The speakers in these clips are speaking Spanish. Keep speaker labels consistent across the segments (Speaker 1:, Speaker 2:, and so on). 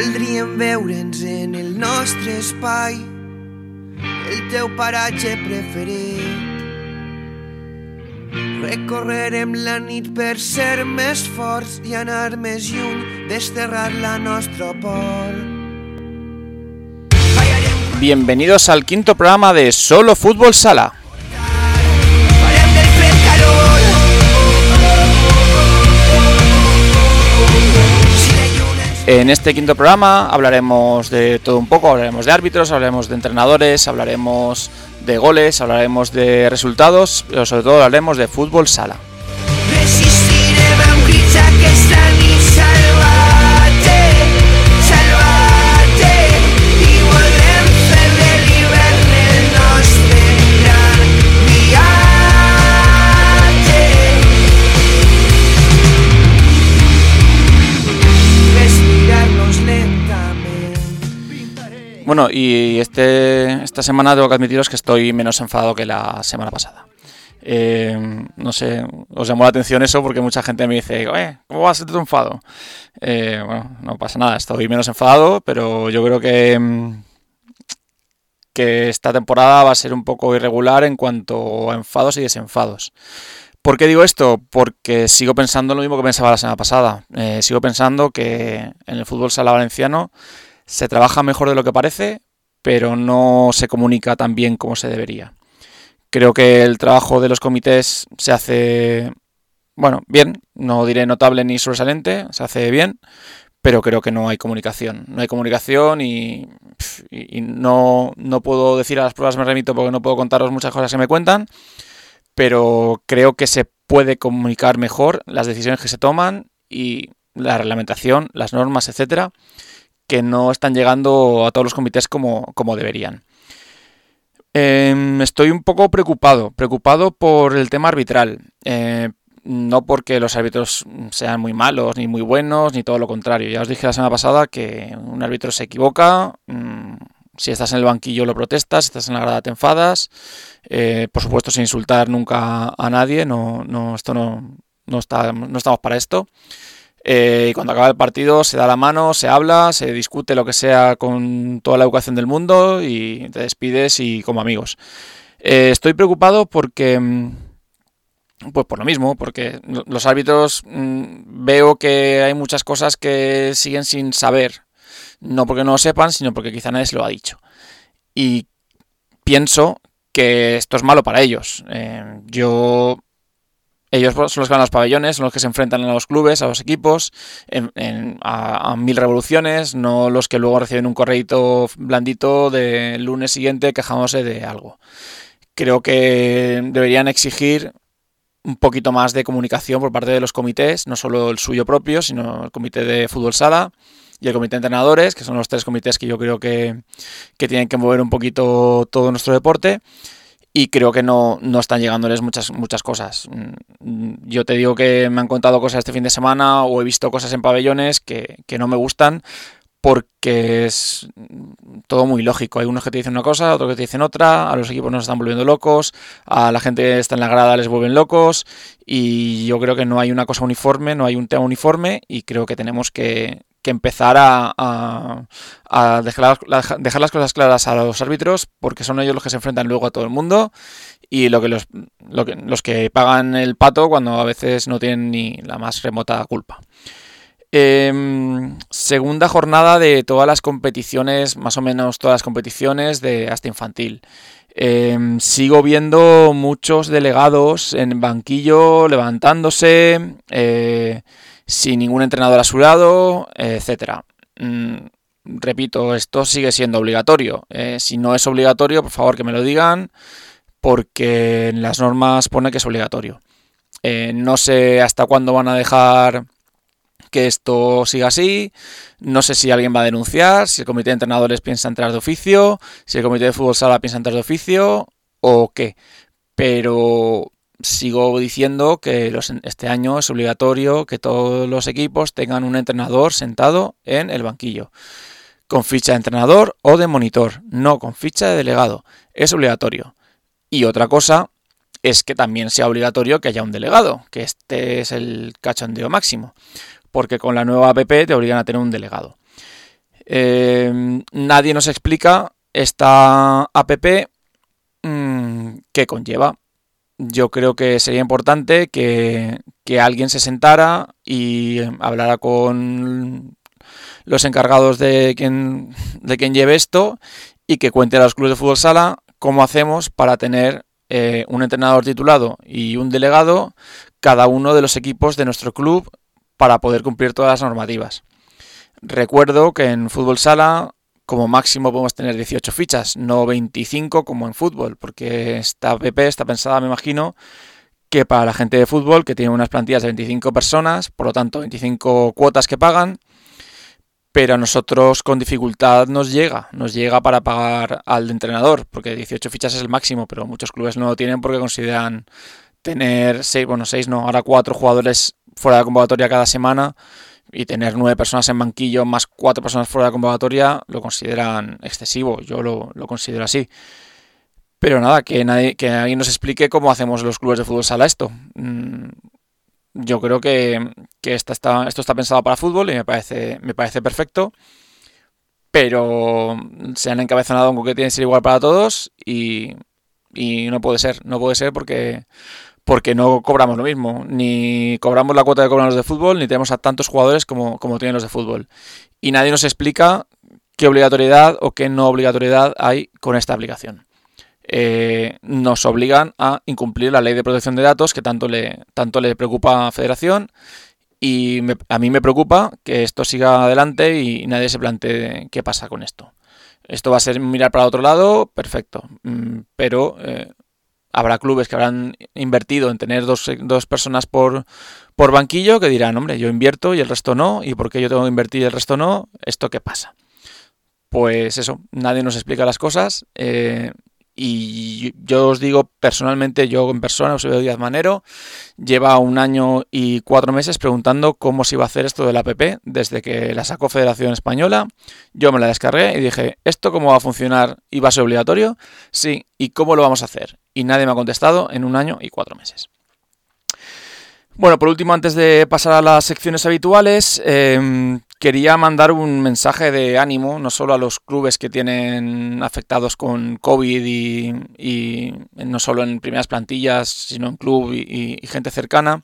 Speaker 1: Voldríem veure'ns en el nostre espai, el teu paratge preferit. Recorrerem la nit per ser més forts i anar més lluny, desterrar la nostra por.
Speaker 2: Bienvenidos al quinto programa de Solo Fútbol Sala. En este quinto programa hablaremos de todo un poco, hablaremos de árbitros, hablaremos de entrenadores, hablaremos de goles, hablaremos de resultados, pero sobre todo hablaremos de fútbol sala. Bueno, y este, esta semana tengo que admitiros que estoy menos enfadado que la semana pasada. Eh, no sé, os llamó la atención eso porque mucha gente me dice, "Oye, ¿cómo vas a ser enfado? Eh, bueno, no pasa nada, estoy menos enfadado, pero yo creo que, mm, que esta temporada va a ser un poco irregular en cuanto a enfados y desenfados. ¿Por qué digo esto? Porque sigo pensando lo mismo que pensaba la semana pasada. Eh, sigo pensando que en el fútbol sala valenciano se trabaja mejor de lo que parece, pero no se comunica tan bien como se debería. Creo que el trabajo de los comités se hace, bueno, bien, no diré notable ni sobresaliente, se hace bien, pero creo que no hay comunicación. No hay comunicación y, y no, no puedo decir a las pruebas me remito porque no puedo contaros muchas cosas que me cuentan, pero creo que se puede comunicar mejor las decisiones que se toman y la reglamentación, las normas, etcétera, que no están llegando a todos los comités como, como deberían. Em, estoy un poco preocupado, preocupado por el tema arbitral. Eh, no porque los árbitros sean muy malos, ni muy buenos, ni todo lo contrario. Ya os dije la semana pasada que un árbitro se equivoca. mm, si estás en el banquillo lo protestas, si estás en la grada te enfadas. eh, por supuesto, sin insultar nunca a nadie. No, esto no, no, no estamos para esto. Eh, y cuando acaba el partido se da la mano, se habla, se discute lo que sea con toda la educación del mundo y te despides y como amigos. Eh, estoy preocupado porque, mm, pues por lo mismo, porque lo- los árbitros mm, veo que hay muchas cosas que siguen sin saber. No porque no lo sepan, sino porque quizá nadie se lo ha dicho. Y pienso que esto es malo para ellos. Eh, yo ellos son los que van a los pabellones, son los que se enfrentan a los clubes, a los equipos, en- a, mil revoluciones, no los que luego reciben un correíto blandito del lunes siguiente quejándose de algo. Creo que deberían exigir un poquito más de comunicación por parte de los comités, no solo el suyo propio, sino el comité de fútbol sala y el comité de entrenadores, que son los tres comités que yo creo que, que tienen que mover un poquito todo nuestro deporte y creo que no, no están llegándoles muchas, muchas cosas. Mm, Yo te digo que me han contado cosas este fin de semana o he visto cosas en pabellones que, que no me gustan porque es todo muy lógico. Hay unos que te dicen una cosa, otros que te dicen otra, a los equipos nos están volviendo locos, a la gente que está en la grada les vuelven locos y yo creo que no hay una cosa uniforme, no hay un tema uniforme y creo que tenemos que, que empezar a, dejar, las, cosas claras a los árbitros porque son ellos los que se enfrentan luego a todo el mundo y lo que los, lo que, los que pagan el pato cuando a veces no tienen ni la más remota culpa. Em, segunda jornada de todas las competiciones, más o menos todas las competiciones de hasta infantil. Em, sigo viendo muchos delegados en banquillo levantándose, eh, sin ningún entrenador a su lado, etcétera. Mm, repito, esto sigue siendo obligatorio. Eh, si no es obligatorio, por favor que me lo digan, porque en las normas pone que es obligatorio. Eh, no sé hasta cuándo van a dejar que esto siga así. No sé si alguien va a denunciar, si el comité de entrenadores piensa entrar de oficio, si el comité de fútbol sala piensa entrar de oficio o qué. Pero sigo diciendo que este año es obligatorio que todos los equipos tengan un entrenador sentado en el banquillo. Con ficha de entrenador o de monitor, no con ficha de delegado. Es obligatorio. Y otra cosa es que también sea obligatorio que haya un delegado, que este es el cachondeo máximo porque con la nueva APP te obligan a tener un delegado. Eh, nadie nos explica esta app mm, que conlleva. Yo creo que sería importante que, que alguien se sentara y hablara con los encargados de quien, de quien lleve esto y que cuente a los clubes de fútbol sala cómo hacemos para tener eh, un entrenador titulado y un delegado cada uno de los equipos de nuestro club para poder cumplir todas las normativas. Recuerdo que en fútbol sala como máximo podemos tener 18 fichas, no 25 como en fútbol, porque esta app está pensada, me imagino, que para la gente de fútbol, que tiene unas plantillas de 25 personas, por lo tanto 25 cuotas que pagan, pero a nosotros con dificultad nos llega, nos llega para pagar al entrenador, porque 18 fichas es el máximo, pero muchos clubes no lo tienen porque consideran tener 6, bueno, 6 no, ahora 4 jugadores fuera de convocatoria cada semana y tener 9 personas en banquillo más 4 personas fuera de convocatoria lo consideran excesivo, yo lo, lo considero así. Pero nada, que, nadie, que alguien nos explique cómo hacemos los clubes de fútbol sala esto. Mm, yo creo que, esto está pensado para fútbol y me parece, me parece perfecto. Pero se han encabezonado con que tiene que ser igual para todos y, no puede ser, no puede ser porque, porque no cobramos lo mismo, ni cobramos la cuota que cobran los de fútbol, ni tenemos a tantos jugadores como, tienen los de fútbol. Y nadie nos explica qué obligatoriedad o qué no obligatoriedad hay con esta aplicación. Eh, nos obligan a incumplir la ley de protección de datos que tanto le, tanto le preocupa a Federación y a mí me preocupa que esto siga adelante y nadie se plantee qué pasa con esto. Esto va a ser mirar para otro lado, perfecto, mm, pero eh, habrá clubes que habrán invertido en tener dos, dos personas por, por banquillo que dirán, hombre, yo invierto y el resto no, y por qué yo tengo que invertir y el resto no, ¿esto qué pasa? Pues eso, nadie nos explica las cosas. Eh, y yo os digo personalmente, yo en persona, Eusebio Díaz Manero, lleva un año y cuatro meses preguntando cómo se iba a hacer esto de la app desde que la sacó Federación Española. Yo me la descargué y dije, ¿esto cómo va a funcionar y va a ser obligatorio? Sí, ¿y cómo lo vamos a hacer? Y nadie me ha contestado en un año y cuatro meses. Bueno, por último, antes de pasar a las secciones habituales, em, quería mandar un mensaje de ánimo, no solo a los clubes que tienen afectados con COVID y, no solo en primeras plantillas, sino en club y, gente cercana.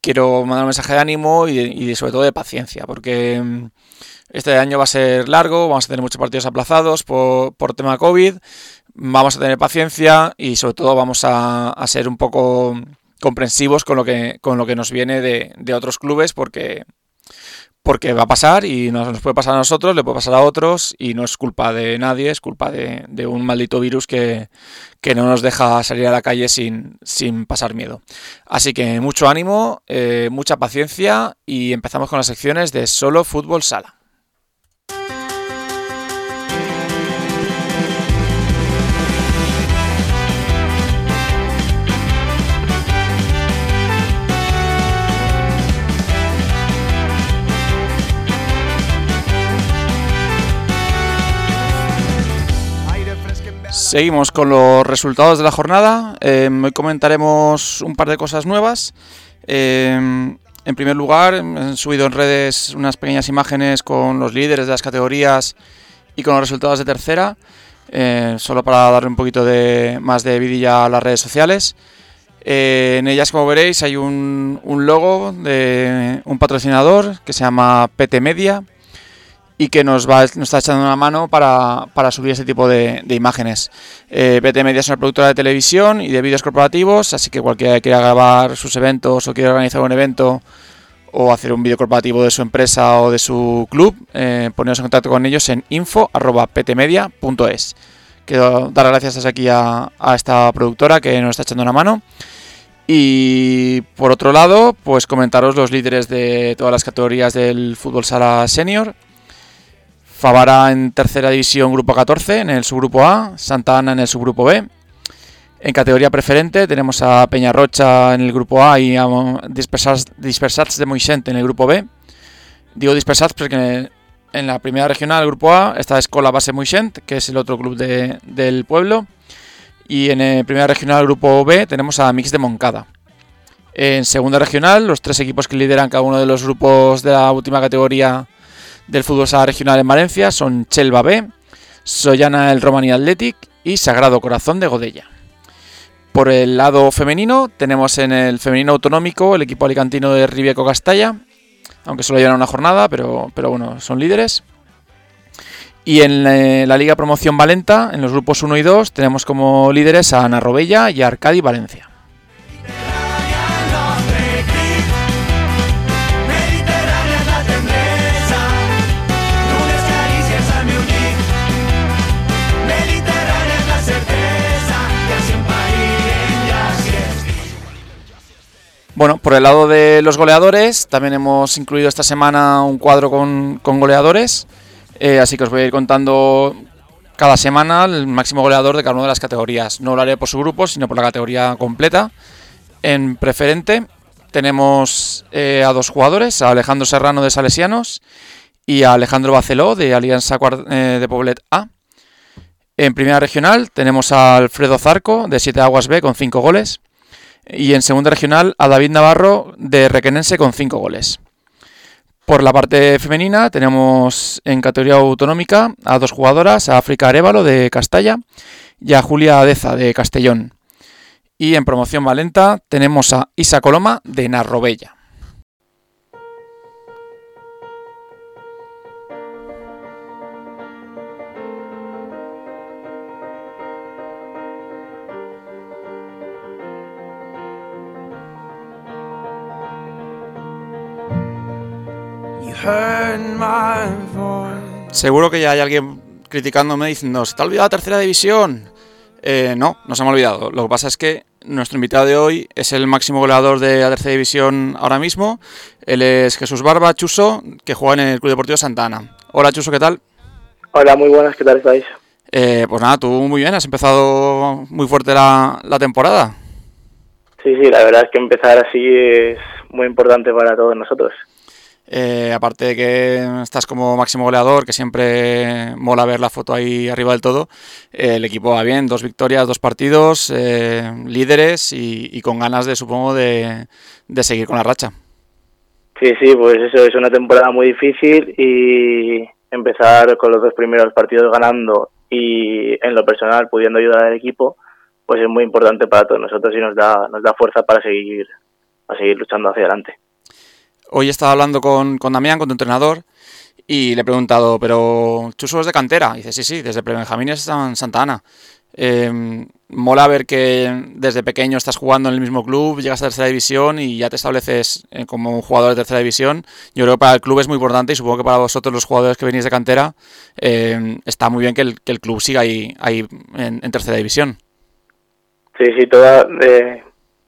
Speaker 2: Quiero mandar un mensaje de ánimo y, sobre todo de paciencia, porque em, este año va a ser largo, vamos a tener muchos partidos aplazados por, por tema COVID, vamos a tener paciencia y sobre todo vamos a, a ser un poco comprensivos con lo que, con lo que nos viene de, de otros clubes porque, porque va a pasar y nos, puede pasar a nosotros, le puede pasar a otros y no es culpa de nadie, es culpa de, de un maldito virus que, que, no nos deja salir a la calle sin, sin pasar miedo. Así que mucho ánimo, eh, mucha paciencia y empezamos con las secciones de solo fútbol sala. Seguimos con los resultados de la jornada. Em, hoy comentaremos un par de cosas nuevas. Em, en primer lugar, he subido en redes unas pequeñas imágenes con los líderes de las categorías y con los resultados de tercera, eh, solo para darle un poquito de, más de vidilla a las redes sociales. Eh, en ellas, como veréis, hay un logo de un patrocinador que se llama PT Media y que nos, está echando una mano para, subir ese tipo de, de imágenes. Eh, BT Media es una productora de televisión y de vídeos corporativos, así que cualquiera que quiera grabar sus eventos o quiera organizar un evento o hacer un vídeo corporativo de su empresa o de su club, eh, poneros en contacto con ellos en info.ptmedia.es. Quiero dar las gracias aquí a, a esta productora que nos está echando una mano. Y por otro lado, pues comentaros los líderes de todas las categorías del fútbol sala senior. Favara en tercera división, grupo 14, en el subgrupo A, Santa Ana en el subgrupo B. En categoría preferente tenemos a Peñarrocha en el grupo A y a Dispersats, Dispersats de Moixent en el grupo B. Digo Dispersats porque en la primera regional, el grupo A, está Escola Base Moixent, que es el otro club de, del pueblo. Y en la primera regional, grupo B, tenemos a Mix de Moncada. En segunda regional, los tres equipos que lideran cada uno de los grupos de la última categoría del fútbol sala regional en Valencia son Chelva B, Soyana el Romani Athletic y Sagrado Corazón de Godella. Por el lado femenino tenemos en el femenino autonómico el equipo alicantino de Ribieco Castalla, aunque solo llevan una jornada, pero, pero bueno, son líderes. Y en eh, la Liga Promoción Valenta, en los grupos 1 y 2, tenemos como líderes a Ana Robella y a Arcadi Valencia. Bueno, por el lado de los goleadores, también hemos incluido esta semana un cuadro con, goleadores, eh, así que os voy a ir contando cada semana el máximo goleador de cada una de las categorías. No lo haré por su grupo, sino por la categoría completa. En preferente tenemos eh, a dos jugadores, a Alejandro Serrano de Salesianos y a Alejandro Baceló de Alianza eh, de Poblet A. En primera regional tenemos a Alfredo Zarco de Siete Aguas B con cinco goles y en segunda regional a David Navarro de Requenense con 5 goles. Por la parte femenina tenemos en categoría autonómica a dos jugadoras, a África Arevalo de Castalla y a Julia Adeza de Castellón. Y en promoción valenta tenemos a Isa Coloma de Narrobella. Seguro que ya hay alguien criticándome diciendo, ¿se te ha olvidado la tercera división? Eh, no, no se me ha olvidado. Lo que pasa es que nuestro invitado de hoy es el máximo goleador de la tercera división ahora mismo. Él es Jesús Barba Chuso, que juega en el Club Deportivo Santa Ana. Hola Chuso, ¿qué tal?
Speaker 3: Hola, muy buenas, ¿qué tal estáis?
Speaker 2: Eh, pues nada, tú muy bien, has empezado muy fuerte la, la temporada.
Speaker 3: Sí, sí, la verdad es que empezar así es muy importante para todos nosotros.
Speaker 2: Eh, aparte de que estás como máximo goleador, que siempre mola ver la foto ahí arriba del todo, eh, el equipo va bien, dos victorias, dos partidos, eh, líderes y, con ganas de, supongo, de, seguir con la racha.
Speaker 3: Sí, sí, pues eso es una temporada muy difícil y empezar con los dos primeros partidos ganando y en lo personal pudiendo ayudar al equipo, pues es muy importante para todos nosotros y nos da, nos da fuerza para seguir, para seguir luchando hacia adelante.
Speaker 2: Hoy he estado hablando con, con Damián, con tu entrenador, y le he preguntado, pero Chuso es de cantera. Y dice, sí, sí, desde Prebenjamín está en Santa Ana. Em, mola ver que desde pequeño estás jugando en el mismo club, llegas a tercera división y ya te estableces eh, como un jugador de tercera división. Yo creo que para el club es muy importante y supongo que para vosotros los jugadores que venís de cantera em, está muy bien que el, que el, club siga ahí, ahí en, tercera división.
Speaker 3: Sí, sí, toda,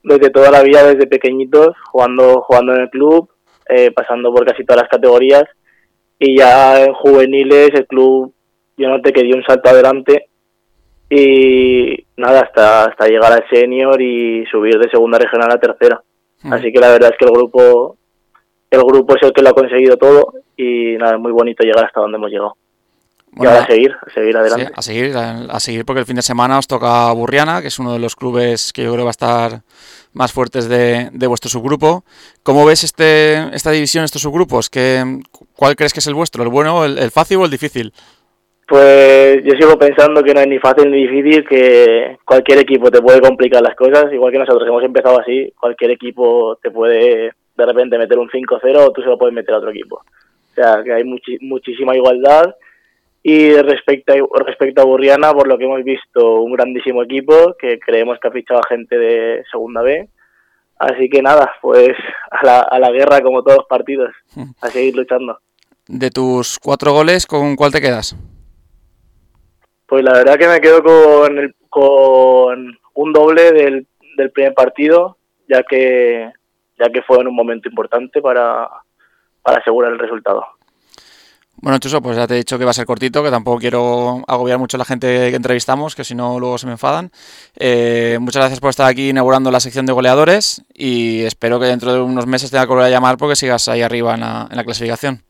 Speaker 3: desde toda la vida, desde pequeñitos, jugando, jugando en el club, eh, pasando por casi todas las categorías. Y ya en juveniles el club, yo noté que dio un salto adelante y nada, hasta, hasta llegar al senior y subir de segunda regional a tercera. Mm. Así que la verdad es que el grupo, el grupo es el que lo ha conseguido todo y nada, es muy bonito llegar hasta donde hemos llegado. y ahora a seguir, a seguir adelante.
Speaker 2: a seguir, a, seguir porque el fin de semana os toca Burriana, que es uno de los clubes que yo creo va a estar más fuertes de, vuestro subgrupo. ¿Cómo ves este, esta división, estos subgrupos? ¿Qué, ¿Cuál crees que es el vuestro? ¿El bueno, el, fácil o el difícil?
Speaker 3: Pues yo sigo pensando que no es ni fácil ni difícil, que cualquier equipo te puede complicar las cosas, igual que nosotros hemos empezado así, cualquier equipo te puede de repente meter un 5-0 o tú se lo puedes meter a otro equipo. O sea, que hay muchísima igualdad y respecto a, respecto a Burriana, por lo que hemos visto, un grandísimo equipo que creemos que ha fichado a gente de Segunda B. Así que nada, pues a la, a la guerra como todos los partidos, a seguir luchando.
Speaker 2: De tus cuatro goles, ¿con cuál te quedas?
Speaker 3: Pues la verdad que me quedo con, el, con un doble del, del primer partido, ya que, ya que fue en un momento importante para, para asegurar el resultado.
Speaker 2: Bueno, Chuso, pues ya te he dicho que va a ser cortito, que tampoco quiero agobiar mucho a la gente que entrevistamos, que si no luego se me enfadan. Eh, muchas gracias por estar aquí inaugurando la sección de goleadores y espero que dentro de unos meses tenga que volver a llamar porque sigas ahí arriba en la, en la clasificación.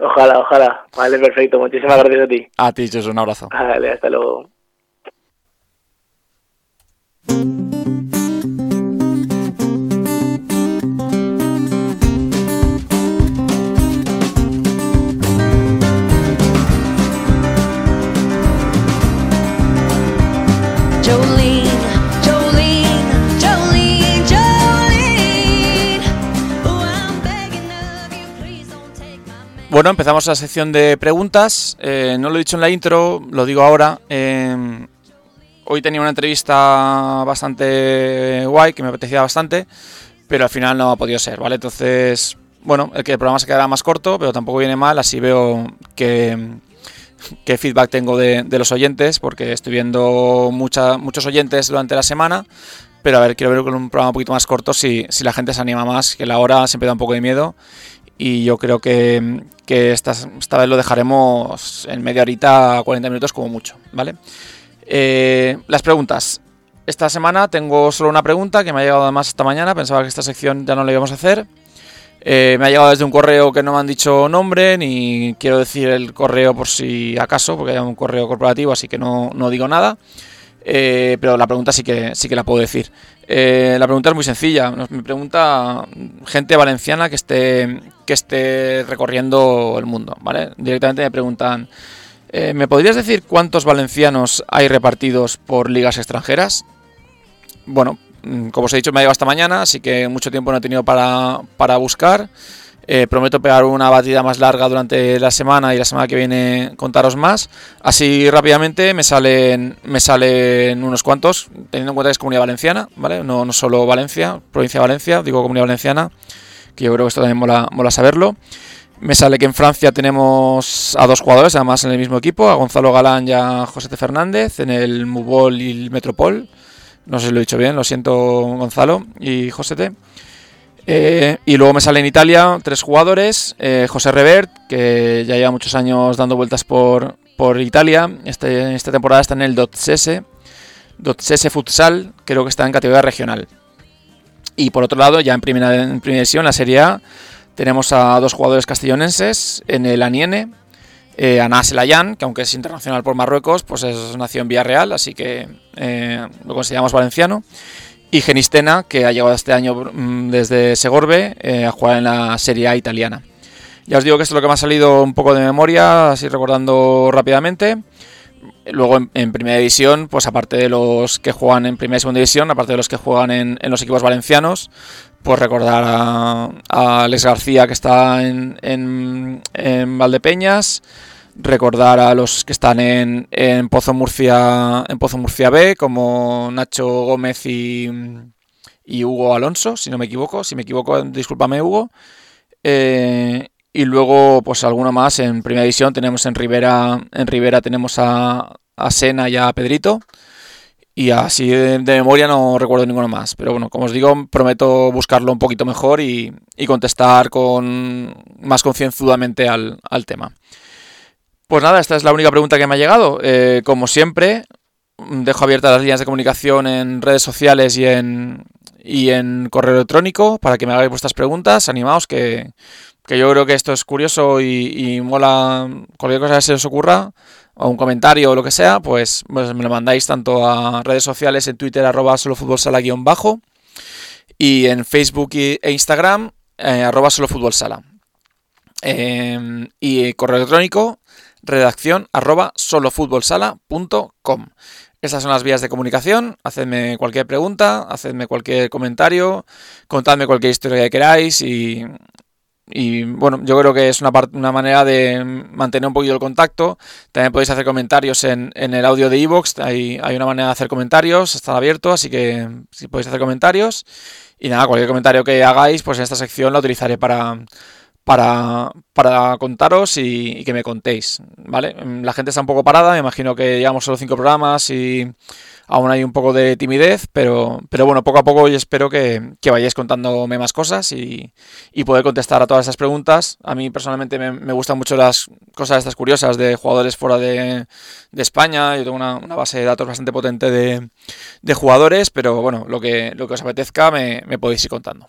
Speaker 3: Ojalá, ojalá. Vale, perfecto. Muchísimas gracias a ti.
Speaker 2: A ti, Chuso, un abrazo.
Speaker 3: Vale, hasta luego.
Speaker 2: Bueno, empezamos la sección de preguntas. Eh, no lo he dicho en la intro, lo digo ahora. Eh, hoy tenía una entrevista bastante guay, que me apetecía bastante, pero al final no ha podido ser, ¿vale? Entonces, bueno, el que el programa se quedará más corto, pero tampoco viene mal, así veo que qué feedback tengo de, los oyentes, porque estoy viendo muchos oyentes durante la semana, pero a ver, quiero ver con un programa un poquito más corto si, si la gente se anima más, que la hora siempre da un poco de miedo y yo creo que, esta, esta, vez lo dejaremos en media horita, 40 minutos como mucho, ¿vale? Eh, las preguntas. Esta semana tengo solo una pregunta que me ha llegado además esta mañana, pensaba que esta sección ya no la íbamos a hacer. Eh, me ha llegado desde un correo que no me han dicho nombre, ni quiero decir el correo por si acaso, porque hay un correo corporativo, así que no, no digo nada. Eh, pero la pregunta sí que, sí que la puedo decir. Eh, la pregunta es muy sencilla. Me pregunta gente valenciana que esté, que esté recorriendo el mundo. ¿vale? Directamente me preguntan, eh, ¿me podrías decir cuántos valencianos hay repartidos por ligas extranjeras? Bueno, mm, como os he dicho, me ha llegado esta mañana, así que mucho tiempo no he tenido para, para buscar. Eh, prometo pegar una batida más larga durante la semana y la semana que viene contaros más. Así rápidamente me salen, me salen unos cuantos, teniendo en cuenta que es comunidad valenciana, ¿vale? No, no solo Valencia, provincia de Valencia, digo comunidad valenciana, que yo creo que esto también mola, mola saberlo. Me sale que en Francia tenemos a dos jugadores, además en el mismo equipo, a Gonzalo Galán y a José Fernández, en el Mubol y el Metropol. No sé si lo he dicho bien, lo siento Gonzalo y José. Eh, y luego me sale en Italia tres jugadores. Eh, José Revert, que ya lleva muchos años dando vueltas por, por Italia. Este, esta temporada está en el Dotsese. Dotsese Futsal, creo que está en categoría regional. Y por otro lado, ya en primera, en primera división, la Serie A, tenemos a dos jugadores castellonenses en el Aniene. Eh, Anas Elayan, que aunque es internacional por Marruecos, pues es nació en Villarreal, así que eh, lo consideramos valenciano y Genistena, que ha llegado este año mm, desde Segorbe eh, a jugar en la Serie A italiana. Ya os digo que esto es lo que me ha salido un poco de memoria, así recordando rápidamente. Luego en, primera división, pues aparte de los que juegan en primera y segunda división, aparte de los que juegan en, los equipos valencianos, pues recordar a, Alex García que está en, en Valdepeñas, recordar a los que están en, en, Pozo Murcia en Pozo Murcia B como Nacho Gómez y, y, Hugo Alonso si no me equivoco. Si me equivoco discúlpame Hugo. Eh, y luego pues alguno más en primera división. Tenemos en Rivera en Rivera tenemos a, a Sena y a Pedrito. Y así de, memoria no recuerdo ninguno más. Pero bueno como os digo prometo buscarlo un poquito mejor y, y contestar con más concienzudamente al, al tema pues nada, esta es la única pregunta que me ha llegado. Eh, como siempre, dejo abiertas las líneas de comunicación en redes sociales y en, y en correo electrónico para que me hagáis vuestras preguntas. Animaos, que, yo creo que esto es curioso y, mola cualquier cosa que se os ocurra, o un comentario o lo que sea, pues, pues me lo mandáis tanto a redes sociales, en Twitter, arroba solofutbolsala guion bajo, y en Facebook e Instagram, eh, arroba solofutbolsala. Eh, y correo electrónico redacción arroba solofutbolsala.com. Esas son las vías de comunicación. Hacedme cualquier pregunta, hacedme cualquier comentario, contadme cualquier historia que queráis y, bueno, yo creo que es una, una manera de mantener un poquito el contacto. También podéis hacer comentarios en, en el audio de iVoox. Hay, hay una manera de hacer comentarios, está abierto, así que si podéis hacer comentarios. Y nada, cualquier comentario que hagáis, pues en esta sección la utilizaré para, para, para contaros y, que me contéis, ¿vale? La gente está un poco parada, me imagino que llevamos solo cinco programas y aún hay un poco de timidez, pero, pero bueno, poco a poco yo espero que, vayáis contándome más cosas y, poder contestar a todas esas preguntas. A mí personalmente me, gustan mucho las cosas estas curiosas de jugadores fuera de, España, yo tengo una, base de datos bastante potente de, jugadores, pero bueno, lo que, lo que os apetezca me, me podéis ir contando.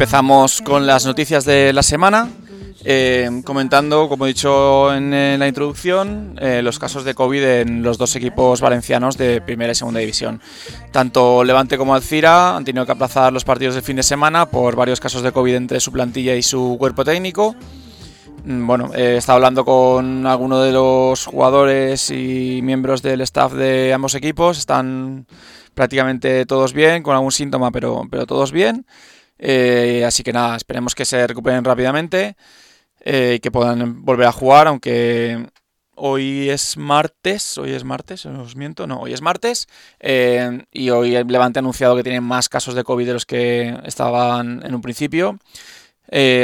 Speaker 2: Empezamos con las noticias de la semana. Eh, comentando, como he dicho en, la introducción, eh, los casos de COVID en los dos equipos valencianos de primera y segunda división. Tanto Levante como Alcira han tenido que aplazar los partidos del fin de semana por varios casos de COVID entre su plantilla y su cuerpo técnico. Mm, bueno, he estado hablando con algunos de los jugadores y miembros del staff de ambos equipos. Están prácticamente todos bien, con algún síntoma, pero, pero todos bien. Eh, así que nada, esperemos que se recuperen rápidamente. Eh, y que puedan volver a jugar, aunque hoy es martes, hoy es martes, os miento, no, hoy es martes, eh, y hoy el Levante ha anunciado que tienen más casos de COVID de los que estaban en un principio.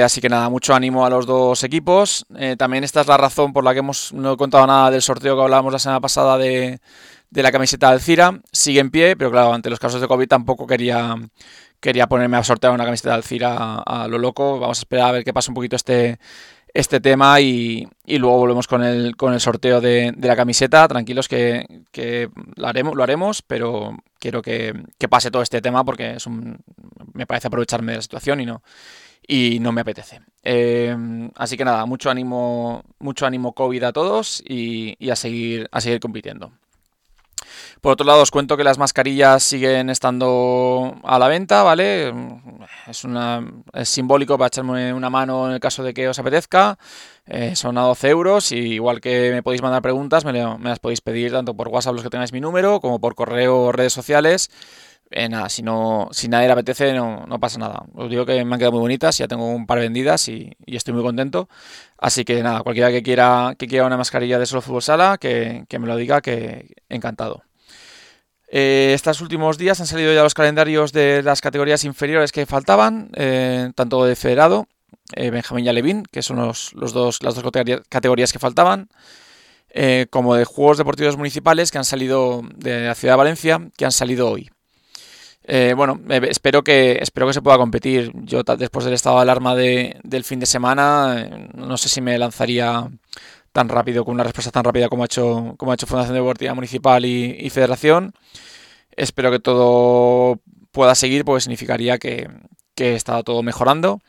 Speaker 2: Así que nada, mucho ánimo a los dos equipos. también esta es la razón por la que hemos, no he contado nada del sorteo que hablábamos la semana pasada de, de la camiseta del Cira. Sigue en pie, pero claro, ante los casos de COVID tampoco quería quería ponerme a sortear una camiseta de Alcira a, lo loco. Vamos a esperar a ver qué pasa un poquito este, este tema y, luego volvemos con el, con el sorteo de, la camiseta. Tranquilos que, lo, haremos, lo haremos, pero quiero que, pase todo este tema porque es un, me parece aprovecharme de la situación y no, y no me apetece. Eh, así que nada, mucho ánimo, mucho ánimo COVID a todos y, y a, seguir, a seguir compitiendo. Por otro lado, os cuento que las mascarillas siguen estando a la venta, ¿vale? Es, una, es simbólico para echarme una mano en el caso de que os apetezca. Eh, son a 12 euros y igual que me podéis mandar preguntas, me, las podéis pedir tanto por WhatsApp los que tengáis mi número como por correo o redes sociales. Eh, nada, si, no, si nadie le apetece, no, pasa nada. Os digo que me han quedado muy bonitas, ya tengo un par vendidas y, estoy muy contento. Así que nada, cualquiera que quiera, que quiera una mascarilla de solo fútbol sala, que me lo diga, que encantado. Eh, estos últimos días han salido ya los calendarios de las categorías inferiores que faltaban, eh, tanto de Federado, eh, Benjamín y Alevín, que son los, dos, las dos categorías que faltaban, como de Juegos Deportivos Municipales que han salido de la ciudad de Valencia, que han salido hoy. bueno, espero que, espero que se pueda competir. Yo después del estado de alarma del fin de semana, no sé si me lanzaría tan rápido, con una respuesta tan rápida como ha hecho, como ha hecho Fundación Deportiva Municipal y, Federación. Espero que todo pueda seguir, porque significaría que, que está todo mejorando.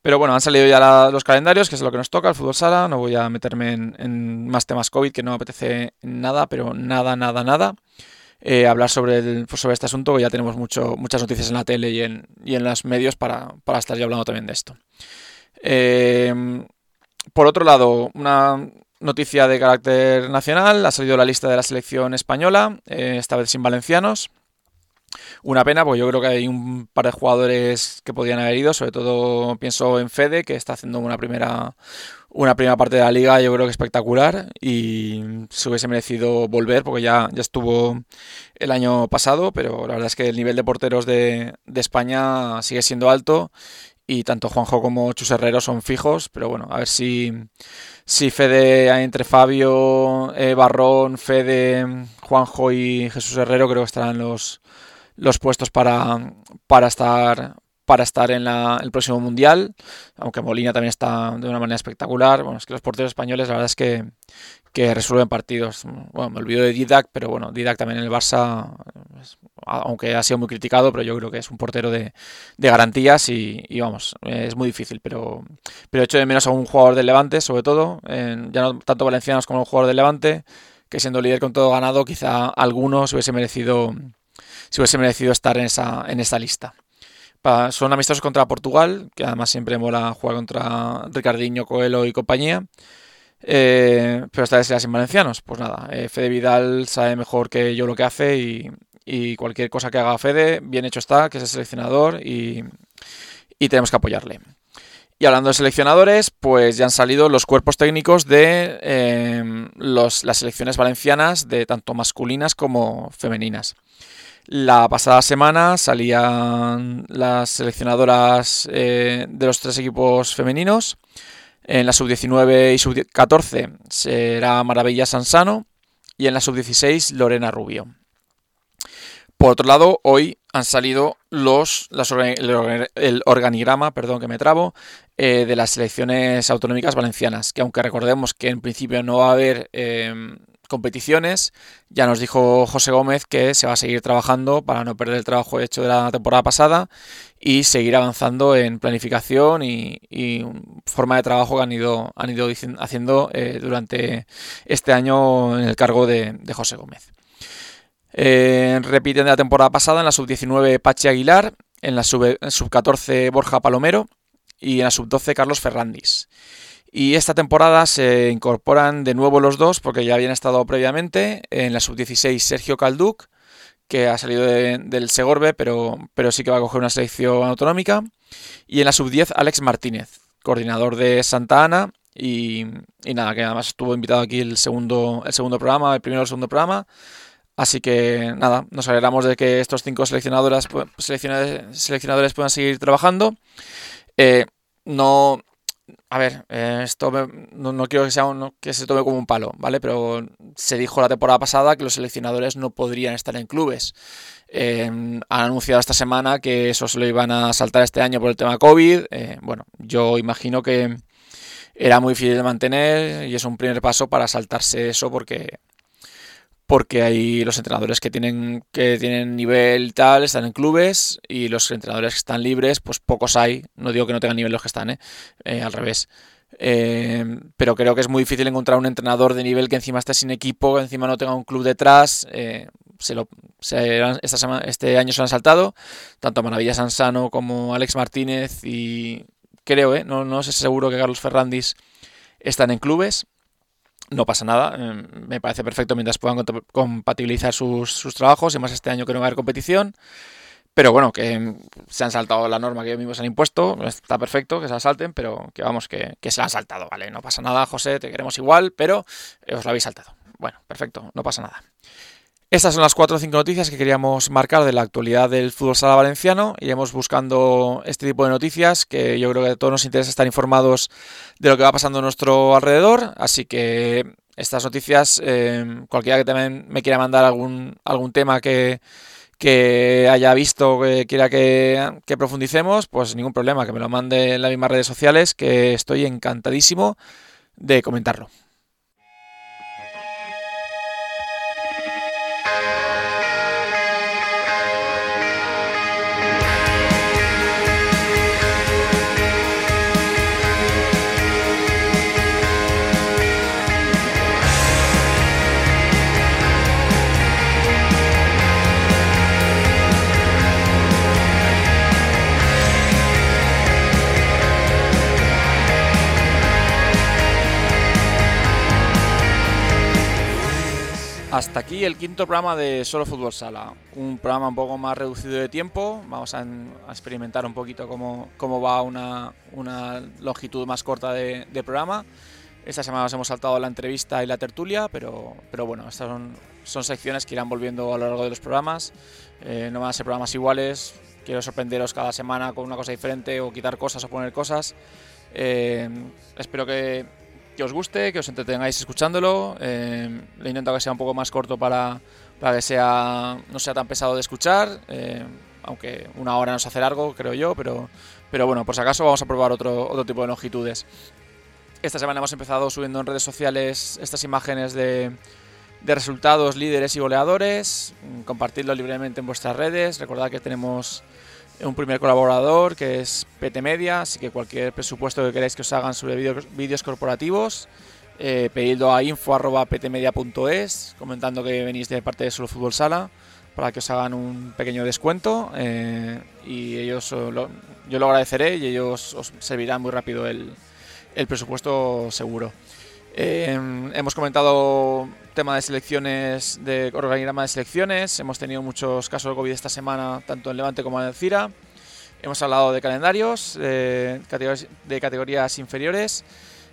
Speaker 2: Pero bueno, han salido ya los calendarios, que es lo que nos toca, el fútbol sala. No voy a meterme en, más temas COVID, que no apetece nada, pero nada, nada, nada. Eh, hablar sobre, el, sobre este asunto, que ya tenemos muchas noticias en la tele y en, y en los medios para, para estar ya hablando también de esto. Eh, por otro lado, una noticia de carácter nacional, ha salido la lista de la selección española, eh, esta vez sin valencianos. Una pena, porque yo creo que hay un par de jugadores que podían haber ido, sobre todo pienso en Fede, que está haciendo una primera, una primera parte de la liga, yo creo que espectacular, y se hubiese merecido volver, porque ya, ya estuvo el año pasado, pero la verdad es que el nivel de porteros de, de España sigue siendo alto y tanto Juanjo como Chus Herrero son fijos, pero bueno, a ver si, si Fede entre Fabio, eh, Barrón, Fede, Juanjo y Jesús Herrero creo que estarán los, los puestos para, para estar para estar en el próximo mundial, aunque Molina también está de una manera espectacular. Bueno, es que los porteros españoles la verdad es que, que resuelven partidos. Bueno, me olvido de Didac, pero bueno, Didac también en el Barça, aunque ha sido muy criticado, pero yo creo que es un portero de, garantías y, vamos, es muy difícil. Pero, pero hecho de menos a un jugador del Levante, sobre todo, ya no tanto valencianos como un jugador del Levante, que siendo líder con todo ganado, quizá alguno se hubiese merecido, se hubiese merecido estar en esa, en esa lista. son amistosos contra Portugal, que además siempre mola jugar contra Ricardinho, Coelho y compañía. Eh, pero esta vez será sin valencianos. Pues nada, eh, Fede Vidal sabe mejor que yo lo que hace y, cualquier cosa que haga Fede, bien hecho está, que es el seleccionador y, tenemos que apoyarle. Y hablando de seleccionadores, pues ya han salido los cuerpos técnicos de eh, las selecciones valencianas, de tanto masculinas como femeninas. La pasada semana salían las seleccionadoras de los tres equipos femeninos. En la sub-19 y sub-14 será Maravilla Sansano y en la sub-16 Lorena Rubio. Por otro lado, hoy han salido los, el organigrama perdón, que me trabo, eh, de las selecciones autonómicas valencianas, que aunque recordemos que en principio no va a haber em, competiciones. Ya nos dijo José Gómez que se va a seguir trabajando para no perder el trabajo hecho de la temporada pasada y seguir avanzando en planificación y, forma de trabajo que han ido, han ido haciendo eh, durante este año en el cargo de, José Gómez. Eh, repiten de la temporada pasada en la sub-19 Pachi Aguilar, en la sub-14 Borja Palomero y en la sub-12 Carlos Ferrandis. Y esta temporada se incorporan de nuevo los dos, porque ya habían estado previamente, en la sub-16 Sergio Calduc, que ha salido del Segorbe, pero, pero sí que va a coger una selección autonómica, y en la sub-10 Alex Martínez, coordinador de Santa Ana, y, nada, que además estuvo invitado aquí el segundo, el segundo programa, el primero y el segundo programa, Así que nada, nos alegramos de que estos cinco seleccionadoras, seleccionadores, puedan seguir trabajando. Eh, no, a ver, eh, esto no, quiero que, sea que se tome como un palo, ¿vale? Pero se dijo la temporada pasada que los seleccionadores no podrían estar en clubes. Eh, han anunciado esta semana que eso se lo iban a saltar este año por el tema COVID. Eh, bueno, yo imagino que era muy difícil de mantener y es un primer paso para saltarse eso porque porque hay los entrenadores que tienen, que tienen nivel tal, están en clubes, y los entrenadores que están libres, pues pocos hay. No digo que no tengan nivel los que están, ¿eh? eh al revés. Eh, pero creo que es muy difícil encontrar un entrenador de nivel que encima esté sin equipo, que encima no tenga un club detrás. Se lo, este año se lo han saltado, tanto Maravilla Sansano como Alex Martínez y creo, no, no sé seguro que Carlos Ferrandis están en clubes no pasa nada, em, me parece perfecto mientras puedan compatibilizar sus, trabajos y más este año que no va a haber competición. Pero bueno, que em, se han saltado la norma que ellos mismos han impuesto, está perfecto que se la salten, pero que vamos, que, se la han saltado, ¿vale? No pasa nada, José, te queremos igual, pero os la habéis saltado. Bueno, perfecto, no pasa nada. Estas son las cuatro o cinco noticias que queríamos marcar de la actualidad del fútbol sala valenciano. Iremos buscando este tipo de noticias que yo creo que a todos nos interesa estar informados de lo que va pasando a nuestro alrededor. Así que estas noticias, eh, cualquiera que también me quiera mandar algún, algún tema que, que haya visto, que quiera que, que profundicemos, pues ningún problema, que me lo mande en las mismas redes sociales, que estoy encantadísimo de comentarlo. Hasta aquí el quinto programa de Solo Fútbol Sala. Un programa un poco más reducido de tiempo. Vamos a, experimentar un poquito cómo, cómo va una, una, longitud más corta de, programa. Esta semana nos hemos saltado la entrevista y la tertulia, pero, pero bueno, estas son, son secciones que irán volviendo a lo largo de los programas. Eh, no van a ser programas iguales. Quiero sorprenderos cada semana con una cosa diferente o quitar cosas o poner cosas. Eh, espero que que os guste, que os entretengáis escuchándolo. Eh, intentado que sea un poco más corto para, para que sea no sea tan pesado de escuchar. Eh, aunque una hora nos hace largo, creo yo, pero, pero bueno, por si acaso vamos a probar otro, otro tipo de longitudes. Esta semana hemos empezado subiendo en redes sociales estas imágenes de, de resultados, líderes y goleadores. Compartidlo libremente en vuestras redes. Recordad que tenemos un primer colaborador que es PT Media, así que cualquier presupuesto que queráis que os hagan sobre vídeos corporativos, eh, pedidlo a info.ptmedia.es, comentando que venís de parte de Solo Fútbol Sala, para que os hagan un pequeño descuento eh, y ellos yo lo agradeceré y ellos os servirán muy rápido el, el presupuesto seguro. Eh, hemos comentado tema de selecciones, de organigrama de selecciones. Hemos tenido muchos casos de COVID esta semana, tanto en Levante como en el CIRA. Hemos hablado de calendarios, de categorías, inferiores.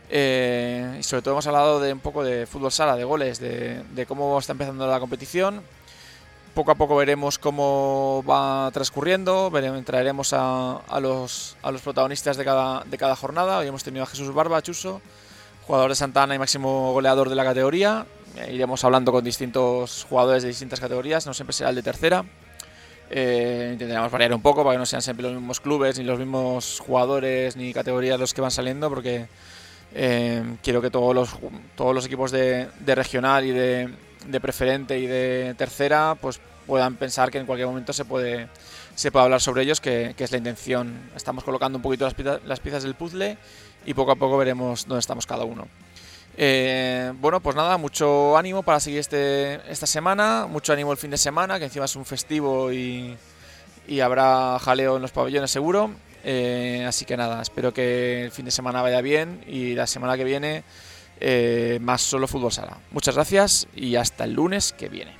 Speaker 2: Eh, y sobre todo hemos hablado de un poco de fútbol sala, de goles, de, cómo está empezando la competición. Poco a poco veremos cómo va transcurriendo, veremos, traeremos a, los, a los protagonistas de cada, de cada jornada. Hoy hemos tenido a Jesús Barba, Chuso, jugador de Santana y máximo goleador de la categoría. Eh, iremos hablando con distintos jugadores de distintas categorías, no siempre será el de tercera. Eh, intentaremos variar un poco para que no sean siempre los mismos clubes, ni los mismos jugadores, ni categorías los que van saliendo, porque Eh, quiero que todos los, todos los equipos de, regional y de, preferente y de tercera pues puedan pensar que en cualquier momento se puede, se puede hablar sobre ellos, que, es la intención. Estamos colocando un poquito las, las piezas del puzzle y poco a poco veremos dónde estamos cada uno. Eh, bueno, pues nada, mucho ánimo para seguir este, esta semana, mucho ánimo el fin de semana, que encima es un festivo y, habrá jaleo en los pabellones seguro. Eh, así que nada, espero que el fin de semana vaya bien y la semana que viene eh, más solo fútbol sala. Muchas gracias y hasta el lunes que viene.